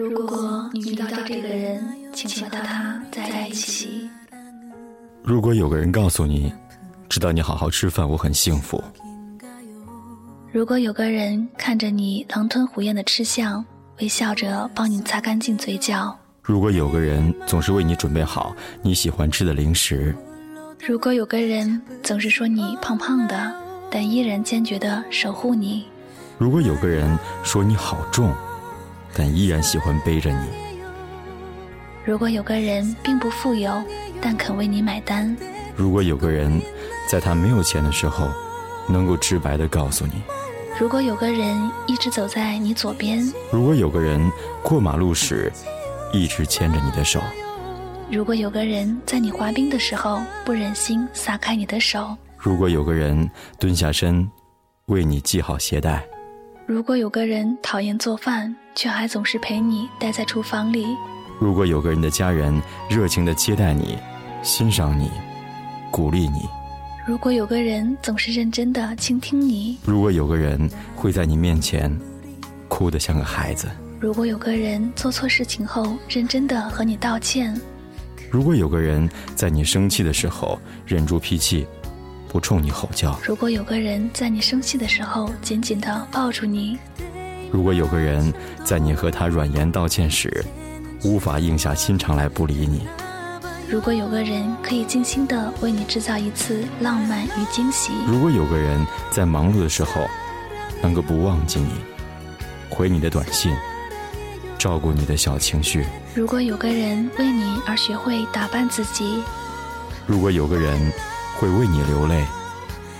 如果你遇到这个人，请和他在一起。如果有个人告诉你，知道你好好吃饭，我很幸福。如果有个人看着你狼吞虎咽的吃相，微笑着帮你擦干净嘴角；如果有个人总是为你准备好你喜欢吃的零食；如果有个人总是说你胖胖的，但依然坚决的守护你；如果有个人说你好重，但依然喜欢背着你；如果有个人并不富有，但肯为你买单；如果有个人在他没有钱的时候，能够直白的告诉你。如果有个人一直走在你左边，如果有个人过马路时一直牵着你的手，如果有个人在你滑冰的时候不忍心撒开你的手，如果有个人蹲下身为你系好鞋带，如果有个人讨厌做饭却还总是陪你待在厨房里，如果有个人的家人热情的接待你，欣赏你，鼓励你。如果有个人总是认真的倾听你，如果有个人会在你面前哭得像个孩子，如果有个人做错事情后认真的和你道歉，如果有个人在你生气的时候忍住脾气，不冲你吼叫，如果有个人在你生气的时候紧紧的抱住你，如果有个人在你和他软言道歉时无法硬下心肠来不理你。如果有个人可以精心的为你制造一次浪漫与惊喜，如果有个人在忙碌的时候能够不忘记你，回你的短信，照顾你的小情绪，如果有个人为你而学会打扮自己，如果有个人会为你流泪，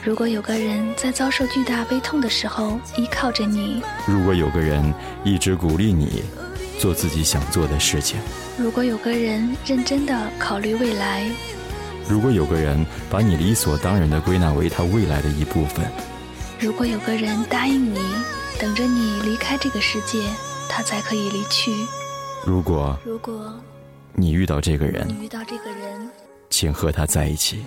如果有个人在遭受巨大悲痛的时候依靠着你，如果有个人一直鼓励你。做自己想做的事情。如果有个人认真的考虑未来，如果有个人把你理所当然的归纳为他未来的一部分，如果有个人答应你，等着你离开这个世界，他才可以离去。如果如果你遇到这个人，你遇到这个人，请和他在一起，